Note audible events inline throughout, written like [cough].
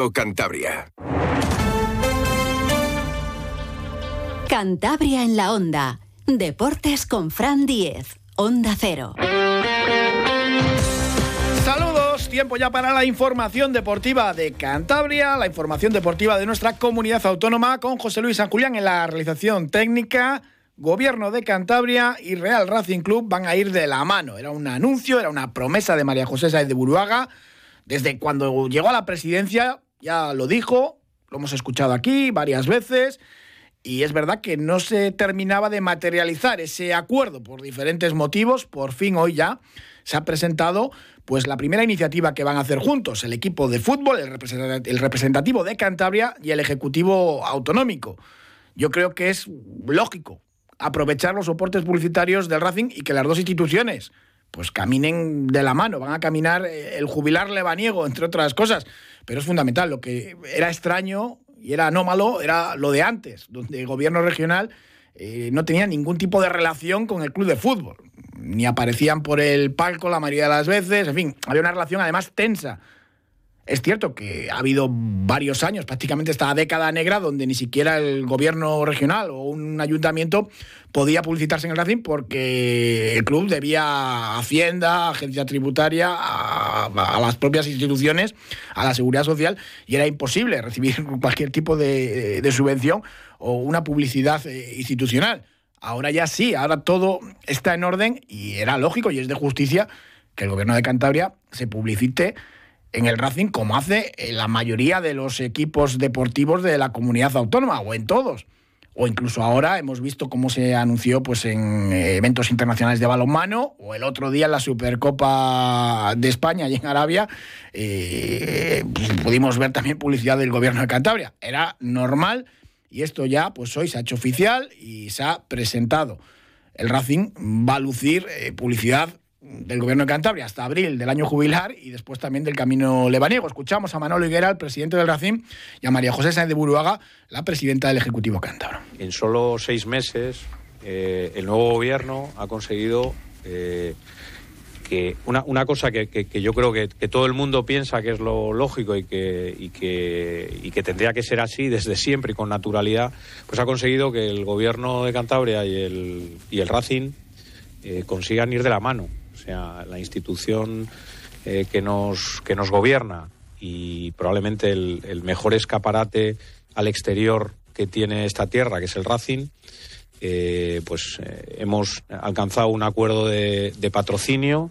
o Cantabria. Cantabria en la onda. Deportes con Fran Diez. Onda Cero. Saludos, tiempo ya para la información deportiva de Cantabria, la información deportiva de nuestra comunidad autónoma con José Luis San Julián en la realización técnica. Gobierno de Cantabria y Real Racing Club van a ir de la mano. Era un anuncio, era una promesa de María José Sáez de Buruaga. Desde cuando llegó a la presidencia, ya lo dijo, lo hemos escuchado aquí varias veces. Y es verdad que no se terminaba de materializar ese acuerdo por diferentes motivos. Por fin hoy ya se ha presentado pues la primera iniciativa que van a hacer juntos el equipo de fútbol, el representativo de Cantabria y el ejecutivo autonómico. Yo creo que es lógico aprovechar los soportes publicitarios del Racing y que las dos instituciones pues caminen de la mano, van a caminar eh, el jubilar lebaniego, entre otras cosas. Pero es fundamental, lo que era extraño y era anómalo era lo de antes, donde el gobierno regional eh, no tenía ningún tipo de relación con el club de fútbol. Ni aparecían por el palco la mayoría de las veces, en fin, había una relación además tensa es cierto que ha habido varios años, prácticamente esta década negra, donde ni siquiera el gobierno regional o un ayuntamiento podía publicitarse en el Racing porque el club debía Hacienda, agencia tributaria, a, las propias instituciones, a la seguridad social, y era imposible recibir [laughs] cualquier tipo de, de subvención o una publicidad eh, institucional. Ahora ya sí, ahora todo está en orden y era lógico y es de justicia que el gobierno de Cantabria se publicite en el Racing como hace en la mayoría de los equipos deportivos de la comunidad autónoma o en todos. O incluso ahora hemos visto cómo se anunció pues, en eventos internacionales de balonmano o el otro día en la Supercopa de España y en Arabia eh, pues, pudimos ver también publicidad del gobierno de Cantabria. Era normal y esto ya pues hoy se ha hecho oficial y se ha presentado. El Racing va a lucir eh, publicidad del gobierno de Cantabria hasta abril del año jubilar y después también del camino lebaniego. Escuchamos a Manolo Higuera, el presidente del Racing, y a María José Sáenz de Buruaga, la presidenta del Ejecutivo Cántabro. En solo seis meses, eh, el nuevo gobierno ha conseguido eh, que una, cosa que, yo creo que, todo el mundo piensa que es lo lógico y que, y que, tendría que ser así desde siempre y con naturalidad, pues ha conseguido que el gobierno de Cantabria y el, y el eh, consigan ir de la mano la institución eh, que, nos, que nos gobierna y probablemente el, mejor escaparate al exterior que tiene esta tierra, que es el Racing, eh, pues eh, hemos alcanzado un acuerdo de, patrocinio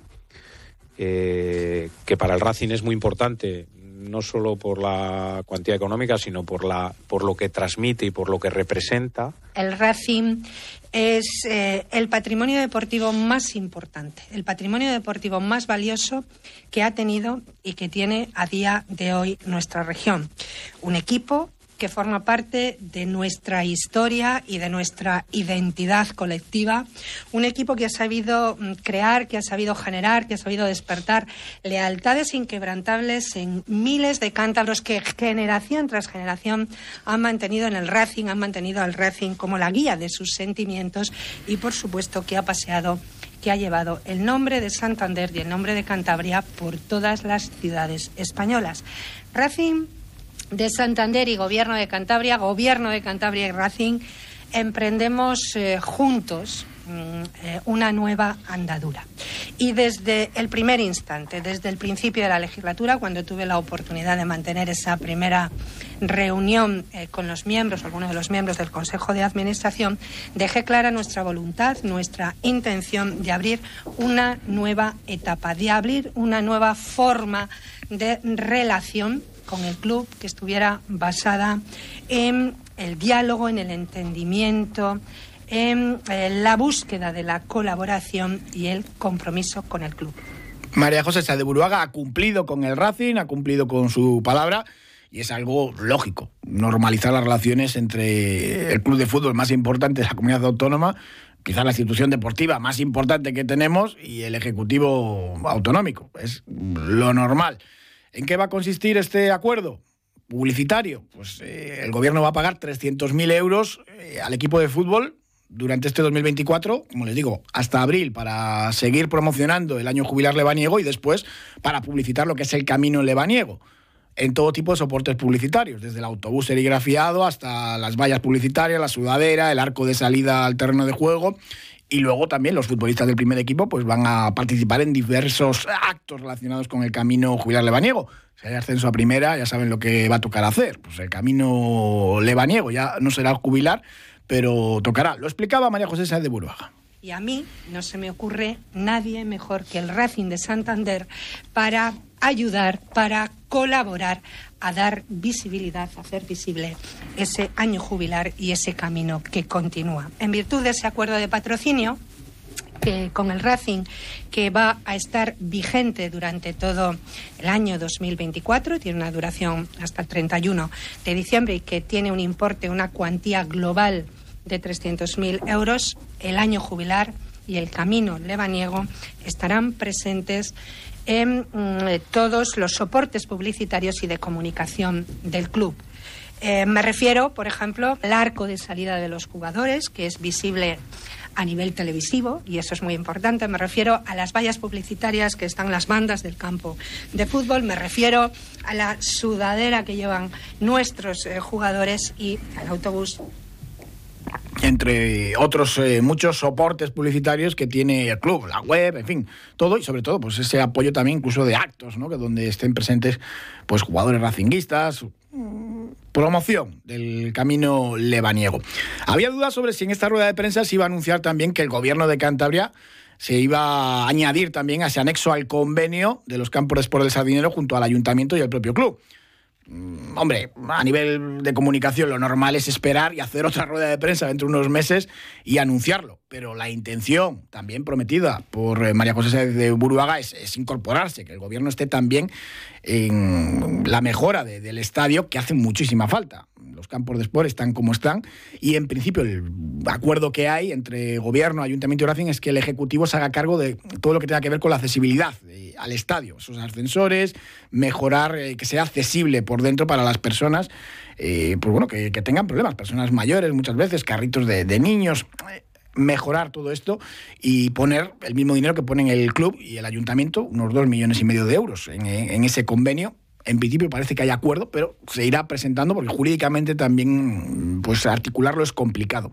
que para el Racing es muy importante, no solo por la cuantía económica, sino por, la, por lo que transmite y por lo que representa. El Racing es eh, el patrimonio deportivo más importante, el patrimonio deportivo más valioso que ha tenido y que tiene a día de hoy nuestra región. Un equipo que forma parte de nuestra historia y de nuestra identidad colectiva. Un equipo que ha sabido mm, crear, que ha sabido generar, que ha sabido despertar lealtades inquebrantables en miles de cántabros que generación tras generación han mantenido en el Racing, han mantenido al Racing como la guía de sus sentimientos y, por supuesto, que ha paseado que ha llevado el nombre de Santander y el nombre de Cantabria por todas las ciudades españolas. Racing de Santander y Gobierno de Cantabria, Gobierno de Cantabria y Racing, emprendemos eh, juntos mm, eh, una nueva andadura. Y desde el primer instante, desde el principio de la legislatura, cuando tuve la oportunidad de mantener esa primera reunión eh, con los miembros, algunos de los miembros del Consejo de Administración, dejé clara nuestra voluntad, nuestra intención de abrir una nueva etapa, de abrir una nueva forma de relación con el club que estuviera basada en el diálogo, en el entendimiento, en eh, la búsqueda de la colaboración y el compromiso con el club. María José Sá de Buruaga ha cumplido con el Racing, ha cumplido con su palabra y es algo lógico, normalizar las relaciones entre el club de fútbol más importante de la comunidad autónoma, quizás la institución deportiva más importante que tenemos y el Ejecutivo autonómico. Es lo normal. ¿En qué va a consistir este acuerdo? Publicitario. Pues eh, el gobierno va a pagar 300.000 euros eh, al equipo de fútbol durante este 2024, como les digo, hasta abril para seguir promocionando el año jubilar lebaniego y después para publicitar lo que es el camino lebaniego. en todo tipo de soportes publicitarios, desde el autobús serigrafiado hasta las vallas publicitarias, la sudadera, el arco de salida al terreno de juego y luego también los futbolistas del primer equipo pues van a participar en diversos actos relacionados con el camino jubilar lebaniego. Si hay ascenso a primera, ya saben lo que va a tocar hacer. Pues el camino lebaniego ya no será jubilar, pero tocará. Lo explicaba María José Sáenz de Burbaja. Y a mí no se me ocurre nadie mejor que el Racing de Santander para ayudar, para colaborar a dar visibilidad, a hacer visible ese año jubilar y ese camino que continúa. En virtud de ese acuerdo de patrocinio, que con el Racing que va a estar vigente durante todo el año 2024, tiene una duración hasta el 31 de diciembre y que tiene un importe, una cuantía global de 300.000 euros, el año jubilar y el camino lebaniego estarán presentes en mm, todos los soportes publicitarios y de comunicación del club. Eh, me refiero, por ejemplo, al arco de salida de los jugadores, que es visible a nivel televisivo, y eso es muy importante. Me refiero a las vallas publicitarias que están las bandas del campo de fútbol. Me refiero a la sudadera que llevan nuestros eh, jugadores y al autobús entre otros eh, muchos soportes publicitarios que tiene el club, la web, en fin, todo y sobre todo pues ese apoyo también incluso de actos, ¿no? que donde estén presentes pues jugadores racinguistas, promoción del camino lebaniego. Había dudas sobre si en esta rueda de prensa se iba a anunciar también que el gobierno de Cantabria se iba a añadir también a ese anexo al convenio de los campos de sport del Sardinero junto al ayuntamiento y al propio club. Mm, hombre, a nivel de comunicación lo normal es esperar y hacer otra rueda de prensa dentro de unos meses y anunciarlo. Pero la intención, también prometida por eh, María José de Buruaga, es, incorporarse, que el gobierno esté también en la mejora del estadio, que hace muchísima falta. Los campos de sport están como están y en principio el acuerdo que hay entre gobierno, ayuntamiento y Racing es que el ejecutivo se haga cargo de todo lo que tenga que ver con la accesibilidad eh, al estadio, esos ascensores, mejorar eh, que sea accesible por dentro para las personas, eh, pues bueno, que, tengan problemas, personas mayores muchas veces, carritos de, niños mejorar todo esto y poner el mismo dinero que ponen el club y el ayuntamiento, unos dos millones y medio de euros en ese convenio en principio parece que hay acuerdo, pero se irá presentando porque jurídicamente también pues articularlo es complicado.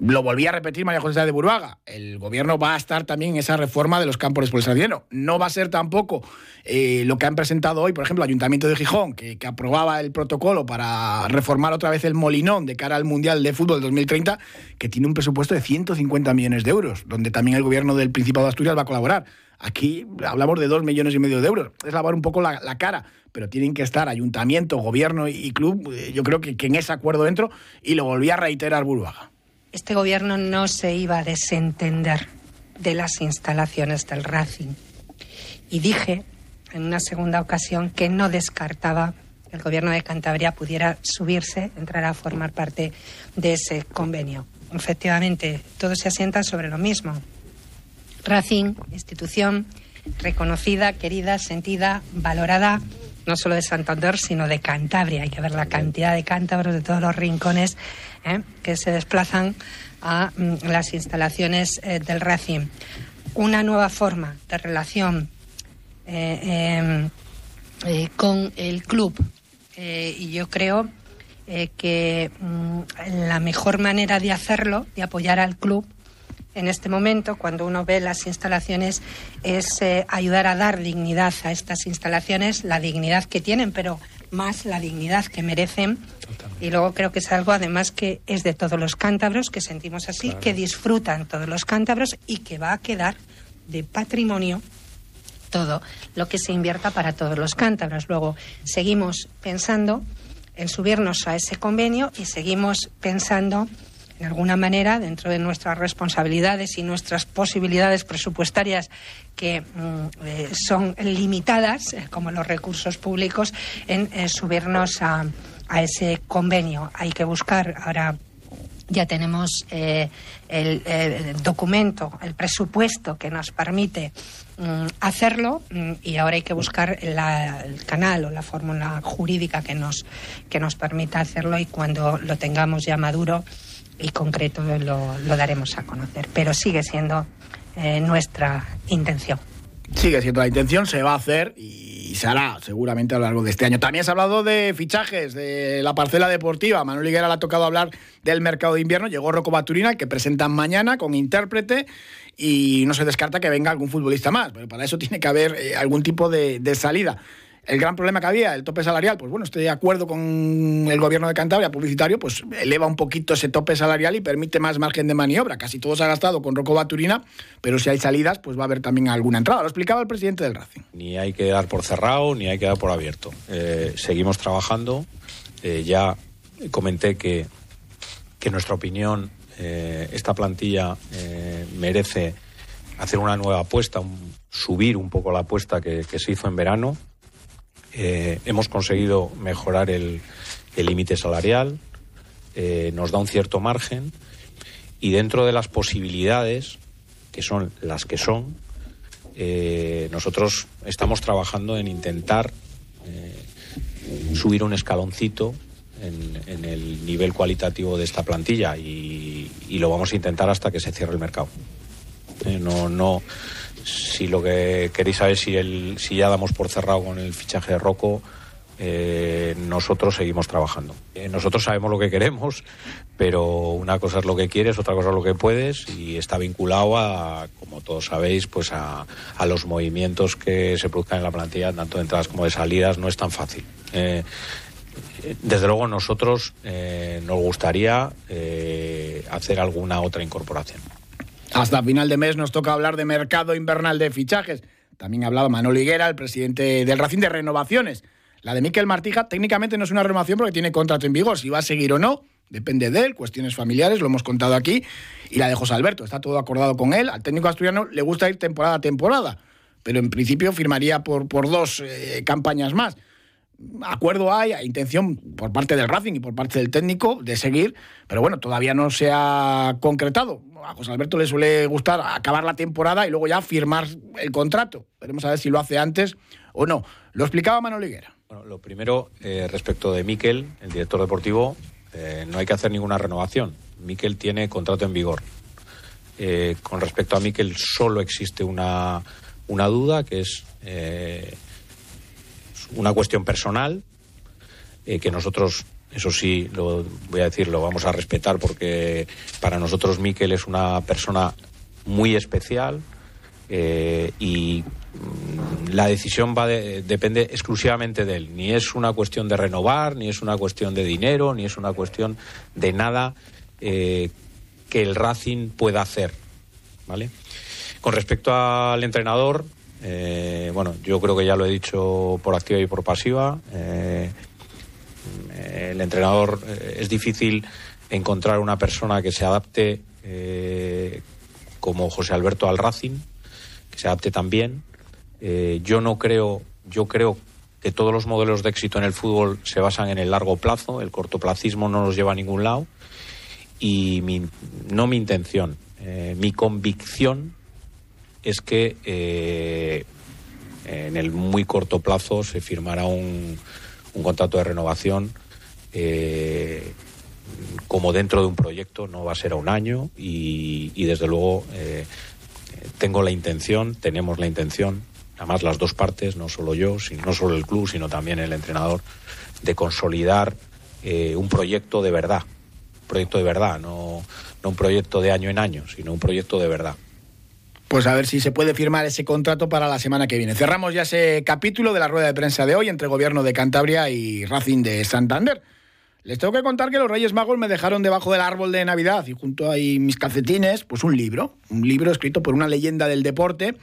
Lo volví a repetir María José de Burbaga. El gobierno va a estar también en esa reforma de los campos de dinero. No va a ser tampoco eh, lo que han presentado hoy, por ejemplo, el Ayuntamiento de Gijón, que, que, aprobaba el protocolo para reformar otra vez el Molinón de cara al Mundial de Fútbol 2030, que tiene un presupuesto de 150 millones de euros, donde también el gobierno del Principado de Asturias va a colaborar. Aquí hablamos de dos millones y medio de euros. Es lavar un poco la, cara, pero tienen que estar ayuntamiento, gobierno y, club. Eh, yo creo que, en ese acuerdo dentro y lo volví a reiterar Burbaga. Este gobierno no se iba a desentender de las instalaciones del Racing. Y dije en una segunda ocasión que no descartaba que el gobierno de Cantabria pudiera subirse, entrar a formar parte de ese convenio. Efectivamente, todo se asienta sobre lo mismo. Racing, institución reconocida, querida, sentida, valorada, no solo de Santander, sino de Cantabria. Hay que ver la cantidad de cántabros de todos los rincones ¿eh? que se desplazan a mm, las instalaciones eh, del Racing. Una nueva forma de relación eh, em, con el club. y yo creo que mm, la mejor manera de hacerlo, de apoyar al club, en este momento, cuando uno ve las instalaciones, es ayudar a dar dignidad a estas instalaciones, la dignidad que tienen, pero más la dignidad que merecen. Y luego creo que es algo además que es de todos los cántabros, que sentimos así, que disfrutan todos los cántabros y que va a quedar de patrimonio todo lo que se invierta para todos los cántabros. Luego seguimos pensando en subirnos a ese convenio y seguimos pensando de alguna manera, dentro de nuestras responsabilidades y nuestras posibilidades presupuestarias que mm, eh, son limitadas, eh, como los recursos públicos, en eh, subirnos a, ese convenio. Hay que buscar ahora ya tenemos el, documento, el presupuesto que nos permite mm, hacerlo mm, y ahora hay que buscar el canal o la fórmula jurídica que nos, que nos permita hacerlo y cuando lo tengamos ya maduro y concreto lo, lo daremos a conocer. Pero sigue siendo eh, nuestra intención. Sigue siendo la intención, se va a hacer y y se hará seguramente a lo largo de este año. También se ha hablado de fichajes, de la parcela deportiva. Manuel Higuera le ha tocado hablar del mercado de invierno. Llegó Rocco Baturina, que presentan mañana con intérprete y no se descarta que venga algún futbolista más, pero para eso tiene que haber eh, algún tipo de salida el gran problema que había, el tope salarial, pues bueno, estoy de acuerdo con el gobierno de Cantabria, publicitario, pues eleva un poquito ese tope salarial y permite más margen de maniobra. Casi todo se ha gastado con Rocco Baturina, pero si hay salidas, pues va a haber también alguna entrada. Lo explicaba el presidente del Racing. Ni hay que dar por cerrado, ni hay que dar por abierto. Eh, seguimos trabajando. Eh, ya comenté que, que en nuestra opinión eh, esta plantilla merece hacer una nueva apuesta, subir un poco la apuesta que se hizo en verano eh, hemos conseguido mejorar el límite salarial, eh, nos da un cierto margen y dentro de las posibilidades, que son las que son, eh, nosotros estamos trabajando en intentar subir un escaloncito en, el nivel cualitativo de esta plantilla y, y, lo vamos a intentar hasta que se cierre el mercado. no, no, si lo que queréis saber si, el, si ya damos por cerrado con el fichaje de Rocco, eh, nosotros seguimos trabajando. Eh, nosotros sabemos lo que queremos, pero una cosa es lo que quieres, otra cosa es lo que puedes y está vinculado a, como todos sabéis, pues a, los movimientos que se produzcan en la plantilla, tanto de entradas como de salidas, no es tan fácil. Eh, desde luego nosotros nos gustaría hacer alguna otra incorporación. Hasta final de mes nos toca hablar de mercado invernal de fichajes. También ha hablado Manuel Higuera, el presidente del Racing de Renovaciones. La de Miquel Martija técnicamente no es una renovación porque tiene contrato en vigor. Si va a seguir o no, depende de él, cuestiones familiares, lo hemos contado aquí. Y la de José Alberto, está todo acordado con él. Al técnico asturiano le gusta ir temporada a temporada, pero en principio firmaría por, por dos eh, campañas más acuerdo hay, intención por parte del Racing y por parte del técnico de seguir, pero bueno, todavía no se ha concretado. A José Alberto le suele gustar acabar la temporada y luego ya firmar el contrato. Veremos a ver si lo hace antes o no. Lo explicaba Manuel Higuera. Bueno, lo primero, eh, respecto de Miquel, el director deportivo, eh, no hay que hacer ninguna renovación. Miquel tiene contrato en vigor. Eh, con respecto a Miquel, solo existe una, una duda, que es una cuestión personal eh, que nosotros eso sí, lo voy a decir, lo vamos a respetar porque para nosotros Miquel es una persona muy especial eh, y mm, la decisión va depende exclusivamente de él. Ni es una cuestión de renovar, ni es una cuestión de dinero, ni es una cuestión de nada eh, que el Racing pueda hacer. ¿Vale? Con respecto al entrenador, eh, bueno, yo creo que ya lo he dicho por activa y por pasiva. Eh, el entrenador eh, es difícil encontrar una persona que se adapte como José Alberto al Racing, que se adapte también. yo no creo, yo creo que todos los modelos de éxito en el fútbol se basan en el largo plazo, el cortoplacismo no nos lleva a ningún lado y no mi intención, mi convicción es que eh, en el muy corto plazo se firmará un, contrato de renovación eh, como dentro de un proyecto, no va a ser a un año y, desde luego eh, tengo la intención, tenemos la intención, además las dos partes, no solo yo, no solo el club, sino también el entrenador, de consolidar un proyecto de verdad, un proyecto de verdad, no un proyecto de año en año, sino un proyecto de verdad pues a ver si se puede firmar ese contrato para la semana que viene. Cerramos ya ese capítulo de la rueda de prensa de hoy entre Gobierno de Cantabria y Racing de Santander. Les tengo que contar que los Reyes Magos me dejaron debajo del árbol de Navidad y junto a mis calcetines, pues un libro, un libro escrito por una leyenda del deporte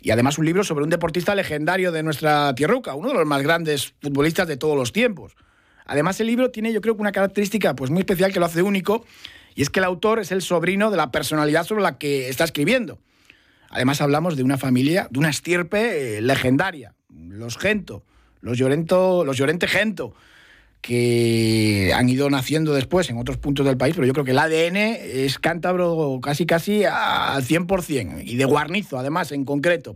y además un libro sobre un deportista legendario de nuestra tierruca, uno de los más grandes futbolistas de todos los tiempos. Además el libro tiene yo creo que una característica pues muy especial que lo hace único y es que el autor es el sobrino de la personalidad sobre la que está escribiendo. Además hablamos de una familia, de una estirpe eh, legendaria, los Gento, los Llorento, los Llorente Gento, que han ido naciendo después en otros puntos del país, pero yo creo que el ADN es cántabro casi casi al 100%, y de Guarnizo además en concreto.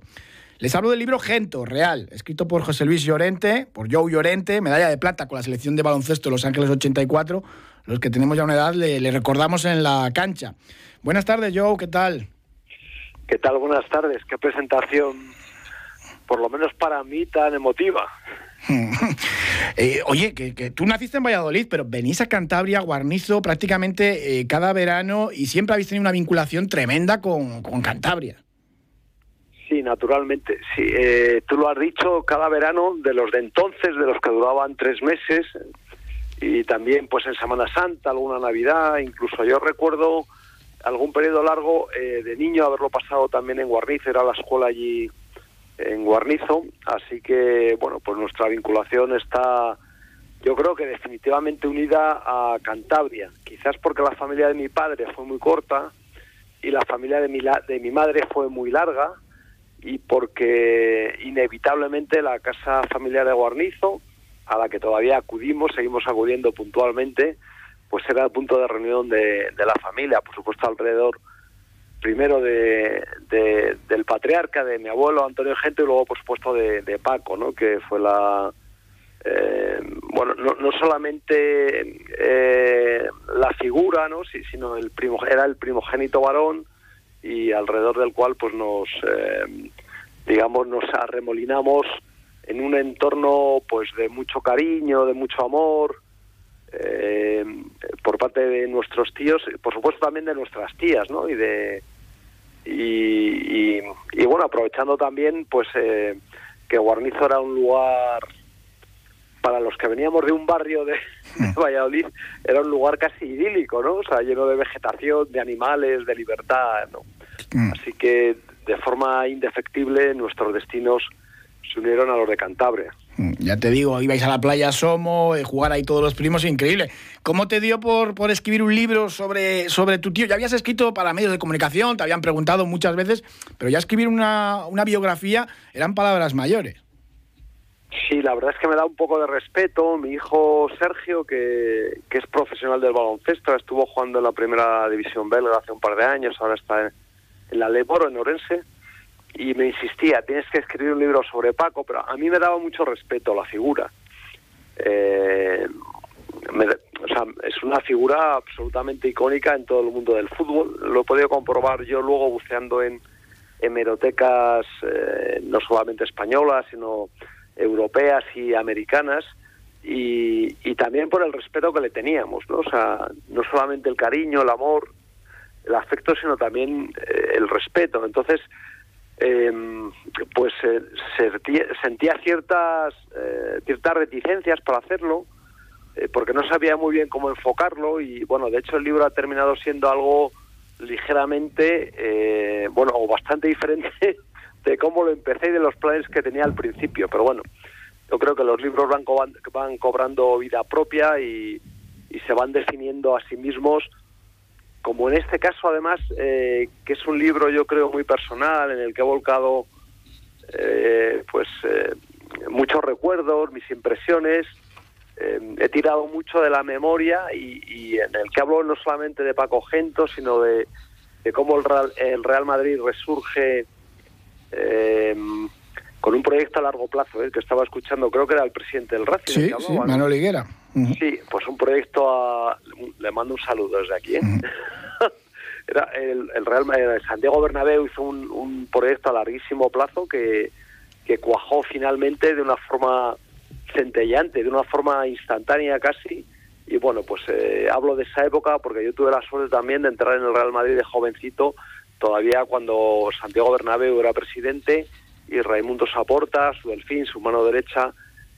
Les hablo del libro Gento, real, escrito por José Luis Llorente, por Joe Llorente, medalla de plata con la selección de baloncesto de Los Ángeles 84. Los que tenemos ya una edad le recordamos en la cancha. Buenas tardes, Joe, ¿qué tal? ¿Qué tal? Buenas tardes. Qué presentación por lo menos para mí, tan emotiva. [laughs] Eh, oye, que, tú naciste en Valladolid, pero venís a Cantabria, Guarnizo, prácticamente eh, cada verano y siempre habéis tenido una vinculación tremenda con, Cantabria. Sí, naturalmente. Sí, eh, tú lo has dicho, cada verano, de los de entonces, de los que duraban tres meses, y también pues en Semana Santa, alguna Navidad, incluso yo recuerdo algún periodo largo de niño haberlo pasado también en Guarnizo, era la escuela allí en Guarnizo, así que bueno, pues nuestra vinculación está yo creo que definitivamente unida a Cantabria, quizás porque la familia de mi padre fue muy corta y la familia de mi, de mi madre fue muy larga y porque inevitablemente la casa familiar de Guarnizo, a la que todavía acudimos, seguimos acudiendo puntualmente, pues era el punto de reunión de, de la familia, por supuesto alrededor primero de, del patriarca, de mi abuelo Antonio Gente, y luego, por supuesto, de, Paco, ¿no? que fue la. Eh, bueno, no, no solamente eh, la figura, ¿no? Sí, sino el primo, era el primogénito varón y alrededor del cual, pues nos. Eh, digamos, nos arremolinamos en un entorno, pues, de mucho cariño, de mucho amor. Por parte de nuestros tíos, por supuesto también de nuestras tías, ¿no? Y de, y, bueno, aprovechando también pues eh, que Guarnizo era un lugar para los que veníamos de un barrio de, mm. Valladolid, era un lugar casi idílico, ¿no? O sea, lleno de vegetación, de animales, de libertad, ¿no? Mm. Así que de forma indefectible nuestros destinos se unieron a los de Cantabria. Mm, ya te digo, ibais a la playa Somo, eh, jugar ahí todos los primos, increíble. ¿Cómo te dio por, por escribir un libro sobre, sobre tu tío? Ya habías escrito para medios de comunicación, te habían preguntado muchas veces, pero ya escribir una, una biografía eran palabras mayores. Sí, la verdad es que me da un poco de respeto. Mi hijo Sergio, que, que es profesional del baloncesto, estuvo jugando en la primera división belga hace un par de años, ahora está en, en la Leboro, en Orense y me insistía, tienes que escribir un libro sobre Paco, pero a mí me daba mucho respeto la figura. Eh, o sea, es una figura absolutamente icónica en todo el mundo del fútbol. Lo he podido comprobar yo luego buceando en hemerotecas eh, no solamente españolas, sino europeas y americanas. Y, y, también por el respeto que le teníamos, ¿no? O sea, no solamente el cariño, el amor, el afecto, sino también eh, el respeto. Entonces, Em, pues eh, sentía ciertas eh, ciertas reticencias para hacerlo eh, porque no sabía muy bien cómo enfocarlo y bueno de hecho el libro ha terminado siendo algo ligeramente bueno o bastante diferente [laughs] de cómo lo empecé y de los planes que tenía al principio. Pero bueno yo creo que los libros van, van cobrando vida propia y se van definiendo a sí mismos como en este caso además, eh, que es un libro yo creo muy personal, en el que he volcado eh, pues eh, muchos recuerdos, mis impresiones, he tirado mucho de la memoria y, en el que hablo no solamente de Paco Gento, sino de, cómo el Real, el Real Madrid resurge con un proyecto a largo plazo, el que estaba escuchando, creo que era el presidente del Racing. Sí, sí Manuel Higuera. Sí, pues un proyecto a... Le mando un saludo desde aquí. ¿eh? [laughs] Era el, el Real Madrid, Santiago Bernabéu hizo un, proyecto a larguísimo plazo que, que cuajó finalmente de una forma centellante, de una forma instantánea casi. Y bueno, pues eh, hablo de esa época porque yo tuve la suerte también de entrar en el Real Madrid de jovencito, todavía cuando Santiago Bernabéu era presidente y Raimundo Saporta, su delfín, su mano derecha,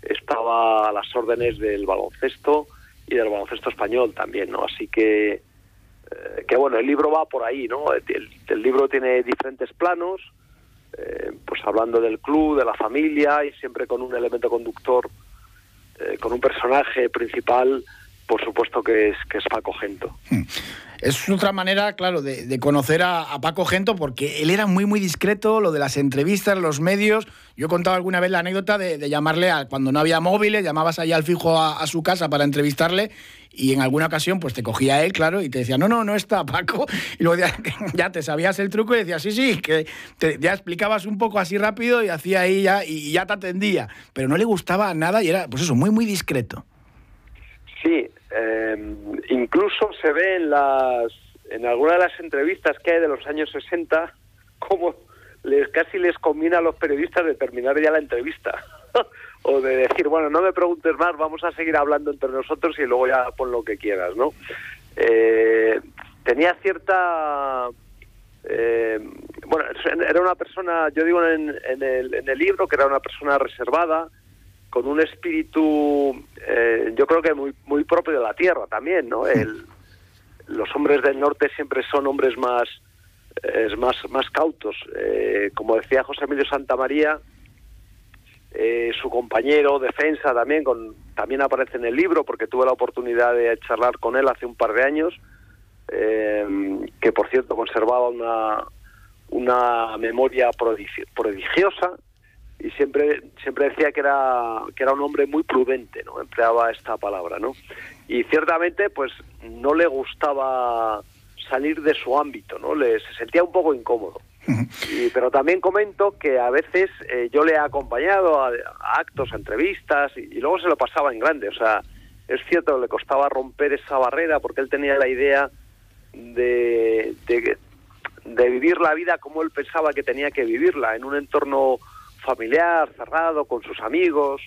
estaba a las órdenes del baloncesto y del baloncesto español también, ¿no? Así que, eh, que bueno, el libro va por ahí, ¿no? El, libro tiene diferentes planos, eh, pues hablando del club, de la familia y siempre con un elemento conductor, eh, con un personaje principal, por supuesto que es, que es Paco Gento. Hmm. Es otra manera, claro, de, conocer a, Paco Gento, porque él era muy, muy discreto, lo de las entrevistas, los medios. Yo he contado alguna vez la anécdota de, llamarle a, cuando no había móviles, llamabas ahí al fijo a, su casa para entrevistarle y en alguna ocasión pues te cogía él, claro, y te decía, no, no, no está Paco. [laughs] Y luego [laughs] ya, te sabías el truco y decías, sí, sí, que ya explicabas un poco así rápido y hacía ahí ya, y ya te atendía. Pero no le gustaba nada y era, pues eso, muy, muy discreto. Sí, eh, incluso se ve en las en alguna de las entrevistas que hay de los años 60 cómo les casi les conviene a los periodistas de terminar ya la entrevista [laughs] o de decir, bueno, no me preguntes más, vamos a seguir hablando entre nosotros y luego ya pon lo que quieras, ¿no? Eh, tenía cierta... Eh, bueno, era una persona, yo digo en, el, en el libro que era una persona reservada, con un espíritu, eh, yo creo que muy, muy propio de la tierra también, ¿no? El, los hombres del norte siempre son hombres más, es más, más cautos. Eh, como decía José Emilio Santamaría, eh, su compañero defensa también, con, también aparece en el libro porque tuve la oportunidad de charlar con él hace un par de años, eh, que por cierto conservaba una, una memoria prodigiosa y siempre siempre decía que era que era un hombre muy prudente no empleaba esta palabra no y ciertamente pues no le gustaba salir de su ámbito, ¿no? Le, se sentía un poco incómodo. Y, pero también comento que a veces eh, yo le he acompañado a, actos, a entrevistas, y, luego se lo pasaba en grande. O sea, es cierto, le costaba romper esa barrera porque él tenía la idea de, de, de vivir la vida como él pensaba que tenía que vivirla, en un entorno familiar, cerrado, con sus amigos,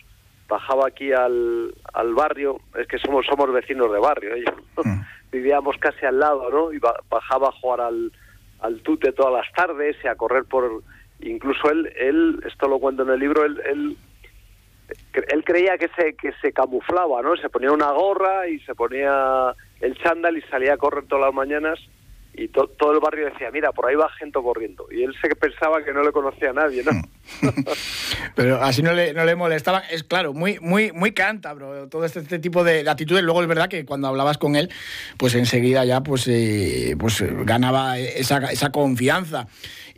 bajaba aquí al, al barrio, es que somos somos vecinos de barrio, ellos mm. [laughs] vivíamos casi al lado, ¿no? Y bajaba a jugar al, al tute todas las tardes y a correr por... Incluso él, él esto lo cuento en el libro, él, él, él creía que se, que se camuflaba, ¿no? Se ponía una gorra y se ponía el chándal y salía a correr todas las mañanas y todo el barrio decía, mira, por ahí va gente corriendo. Y él se pensaba que no le conocía a nadie, ¿no? [laughs] Pero así no le, no le molestaba. Es claro, muy, muy, muy cántabro todo este, este, tipo de, actitudes. Luego es verdad que cuando hablabas con él, pues enseguida ya pues, eh, pues ganaba esa, esa confianza.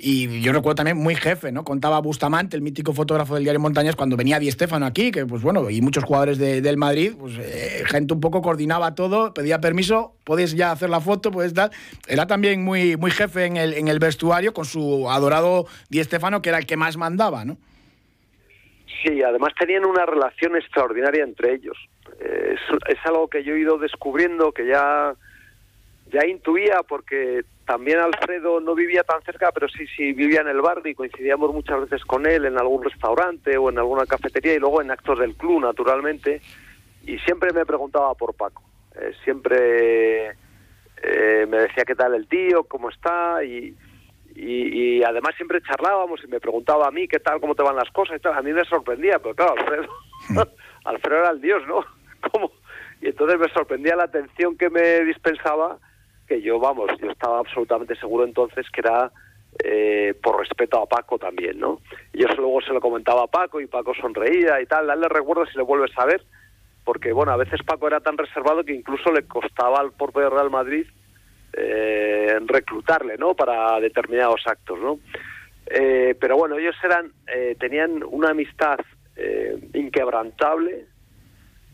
Y yo recuerdo también muy jefe, ¿no? Contaba Bustamante, el mítico fotógrafo del diario Montañas, cuando venía Di Stefano aquí, que pues bueno, y muchos jugadores del Madrid, pues eh, gente un poco coordinaba todo, pedía permiso, podéis ya hacer la foto, puedes dar. Era también muy, muy jefe en el, en el vestuario con su adorado Di Stefano, que era el que más mandaba, ¿no? Sí, además tenían una relación extraordinaria entre ellos. Es, es algo que yo he ido descubriendo, que ya ya intuía porque también Alfredo no vivía tan cerca, pero sí, sí vivía en el barrio y coincidíamos muchas veces con él en algún restaurante o en alguna cafetería y luego en actos del club, naturalmente. Y siempre me preguntaba por Paco. Eh, siempre eh, me decía qué tal el tío, cómo está y, y, además siempre charlábamos y me preguntaba a mí qué tal, cómo te van las cosas y tal. A mí me sorprendía, pero claro, Alfredo, [laughs] Alfredo era el dios, ¿no? [laughs] ¿Cómo? Y entonces me sorprendía la atención que me dispensaba que yo, vamos, yo estaba absolutamente seguro entonces que era eh, por respeto a Paco también, ¿no? Y eso luego se lo comentaba a Paco y Paco sonreía y tal, dale recuerdo si le vuelves a ver, porque bueno, a veces Paco era tan reservado que incluso le costaba al propio Real Madrid eh, reclutarle, ¿no? Para determinados actos, ¿no? Eh, pero bueno, ellos eran, tenían una amistad inquebrantable,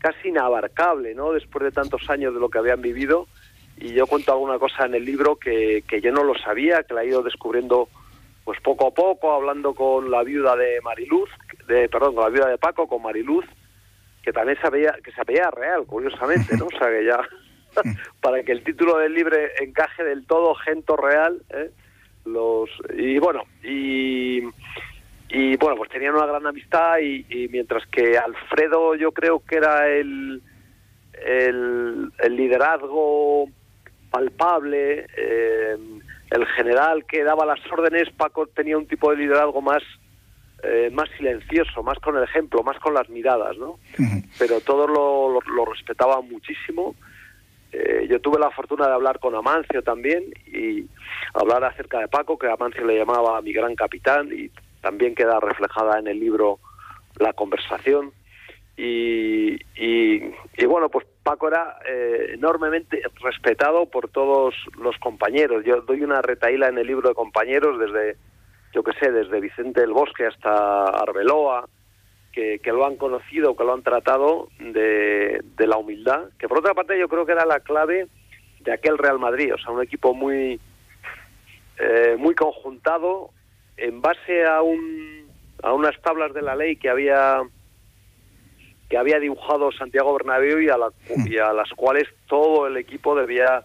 casi inabarcable, ¿no? Después de tantos años de lo que habían vivido y yo cuento alguna cosa en el libro que, que yo no lo sabía, que la he ido descubriendo pues poco a poco, hablando con la viuda de Mariluz, de, perdón, con la viuda de Paco, con Mariluz, que también sabía, que se veía real, curiosamente, ¿no? O sea, que ya, [laughs] para que el título del libro encaje del todo, Gento Real, ¿eh? los y bueno, y, y bueno, pues tenían una gran amistad y, y mientras que Alfredo yo creo que era el, el liderazgo palpable, eh, el general que daba las órdenes, Paco tenía un tipo de liderazgo más eh, más silencioso, más con el ejemplo, más con las miradas, ¿no? Pero todos lo, lo, respetaban muchísimo. Eh, yo tuve la fortuna de hablar con Amancio también y hablar acerca de Paco, que Amancio le llamaba mi gran capitán y también queda reflejada en el libro la conversación. Y, bueno, pues Paco era eh, enormemente respetado por todos los compañeros. Yo doy una retaíla en el libro de compañeros desde, yo qué sé, desde Vicente del Bosque hasta Arbeloa, que, que, lo han conocido, que lo han tratado de, de, la humildad, que por otra parte yo creo que era la clave de aquel Real Madrid, o sea, un equipo muy, eh, muy conjuntado en base a, un, a unas tablas de la ley que había que había dibujado Santiago Bernabéu y a, la, y a las cuales todo el equipo debía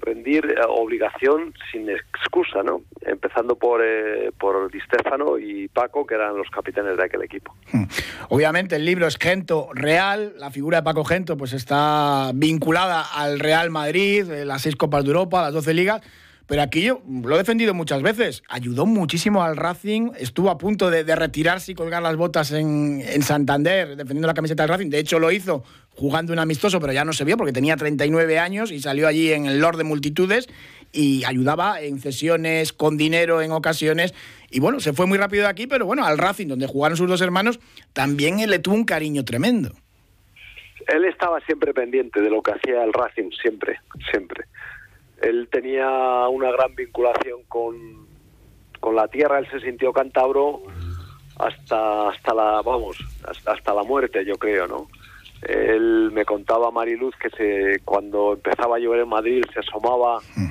rendir eh, obligación sin excusa, ¿no? Empezando por, eh, por Di Stefano y Paco, que eran los capitanes de aquel equipo. Hmm. Obviamente el libro es Gento Real, la figura de Paco Gento pues está vinculada al Real Madrid, eh, las seis Copas de Europa, las doce ligas, pero aquí yo lo he defendido muchas veces. Ayudó muchísimo al Racing, estuvo a punto de, retirarse y colgar las botas en, en, Santander, defendiendo la camiseta del Racing. De hecho, lo hizo jugando un amistoso, pero ya no se vio porque tenía 39 años y salió allí en el Lord de Multitudes y ayudaba en cesiones, con dinero en ocasiones. Y bueno, se fue muy rápido de aquí, pero bueno, al Racing, donde jugaron sus dos hermanos, también él le tuvo un cariño tremendo. Él estaba siempre pendiente de lo que hacía el Racing, siempre, siempre él tenía una gran vinculación con, con la tierra, él se sintió cántabro hasta hasta la vamos hasta, la muerte yo creo no él me contaba Mariluz que se cuando empezaba a llover en Madrid se asomaba mm.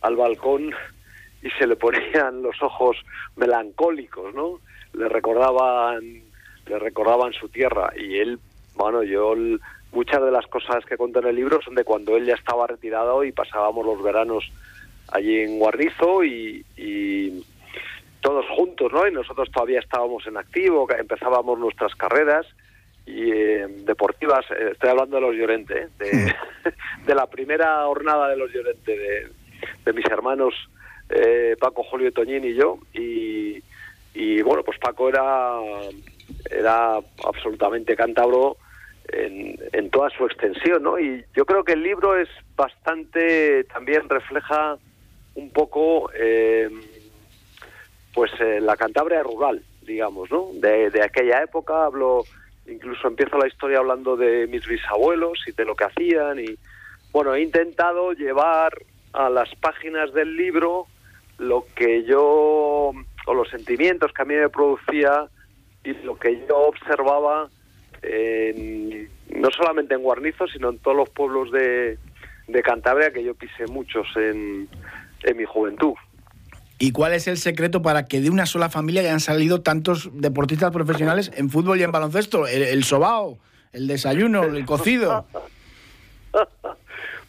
al balcón y se le ponían los ojos melancólicos no le recordaban le recordaban su tierra. Y él bueno yo muchas de las cosas que cuento en el libro son de cuando él ya estaba retirado y pasábamos los veranos allí en Guarnizo y, todos juntos, ¿no? Y nosotros todavía estábamos en activo, empezábamos nuestras carreras y eh, deportivas. Eh, estoy hablando de los Llorente, ¿eh? de, [laughs] la primera jornada de los Llorente, de, mis hermanos Paco, Julio, Toñín y yo. Y, y bueno, pues Paco era era absolutamente cántabro en, toda su extensión, ¿no? Y yo creo que el libro es bastante, también refleja un poco, eh, pues eh, la Cantabria rural, digamos, ¿no? De, aquella época hablo, incluso empiezo la historia hablando de mis bisabuelos y de lo que hacían y, bueno, he intentado llevar a las páginas del libro lo que yo, o los sentimientos que a mí me producía y lo que yo observaba no solamente en Guarnizo, sino en todos los pueblos de, Cantabria, que yo pisé muchos en, mi juventud. ¿Y cuál es el secreto para que de una sola familia hayan salido tantos deportistas profesionales en fútbol y en baloncesto? El, sobao, el desayuno, el [laughs] cocido.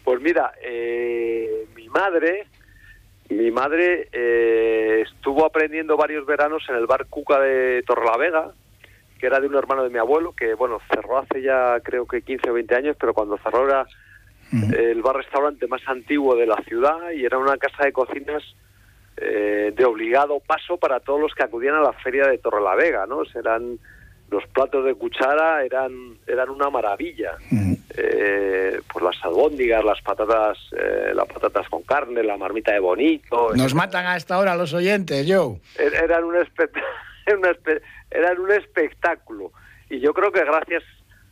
pues mira, eh, mi madre, mi madre eh, estuvo aprendiendo varios veranos en el bar Cuca de Torrelavega, que era de un hermano de mi abuelo, que bueno, cerró hace ya creo que 15 o 20 años, pero cuando cerró era el bar-restaurante más antiguo de la ciudad y era una casa de cocinas eh, de obligado paso para todos los que acudían a la feria de Torrelavega, ¿no? Eran los platos de cuchara eran eran una maravilla. eh, pues las albóndigas, las patatas, eh, las patatas con carne, la marmita de bonito. Nos matan a esta hora los oyentes, yo. Er, eran un espectáculo [laughs] eran un espectáculo. Y yo creo que gracias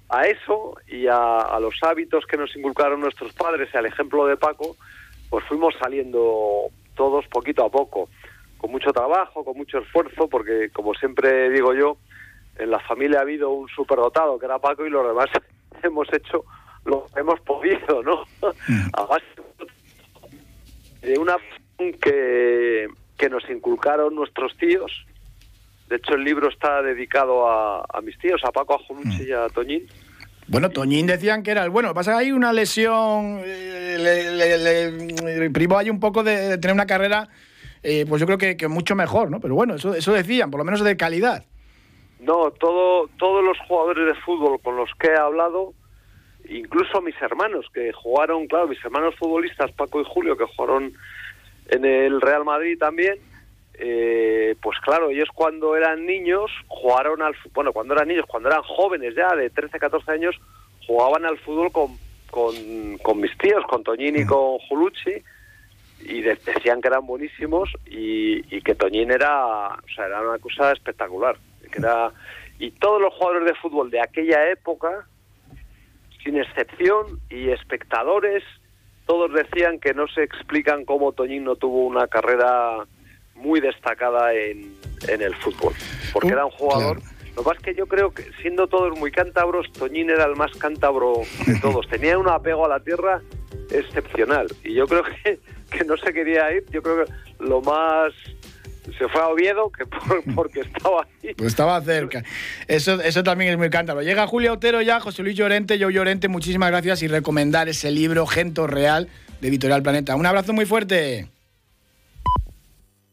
a eso y a, los hábitos que nos inculcaron nuestros padres y al ejemplo de Paco, pues fuimos saliendo todos poquito a poco, con mucho trabajo, con mucho esfuerzo, porque como siempre digo yo, en la familia ha habido un superdotado que era Paco y los demás [laughs] hemos hecho lo que hemos podido, ¿no? Mm. [laughs] A base de una que, que nos inculcaron nuestros tíos, de hecho, el libro está dedicado a, mis tíos, a Paco, a Joluchi mm. y a Toñín. Bueno, Toñín decían que era el bueno. Pasa que hay una lesión, eh, le, le, privó ahí un poco de, tener una carrera, eh, pues yo creo que, mucho mejor, ¿no? Pero bueno, eso, eso decían, por lo menos de calidad. No, todo, todos los jugadores de fútbol con los que he hablado, incluso mis hermanos que jugaron, claro, mis hermanos futbolistas, Paco y Julio, que jugaron en el Real Madrid también, eh, pues claro, ellos cuando eran niños jugaron al bueno, cuando eran niños, cuando eran jóvenes ya de 13, 14 años, jugaban al fútbol con, con, mis tíos, con Toñín y con Julucci y decían que eran buenísimos y, que Toñín era, o sea, era una cosa espectacular, que era y todos los jugadores de fútbol de aquella época sin excepción y espectadores todos decían que no se explican cómo Toñín no tuvo una carrera muy destacada en, en el fútbol, porque era un jugador... Lo más que yo creo que, siendo todos muy cántabros, Toñín era el más cántabro de [laughs] todos. Tenía un apego a la tierra excepcional. Y yo creo que, que no se quería ir. Yo creo que lo más se fue a Oviedo que [laughs] porque estaba ahí. Pues estaba cerca. Eso, eso también es muy cántaro. Llega Julio Otero ya, José Luis Llorente, yo Llorente, muchísimas gracias y recomendar ese libro, Gento Real, de Editorial Planeta. Un abrazo muy fuerte.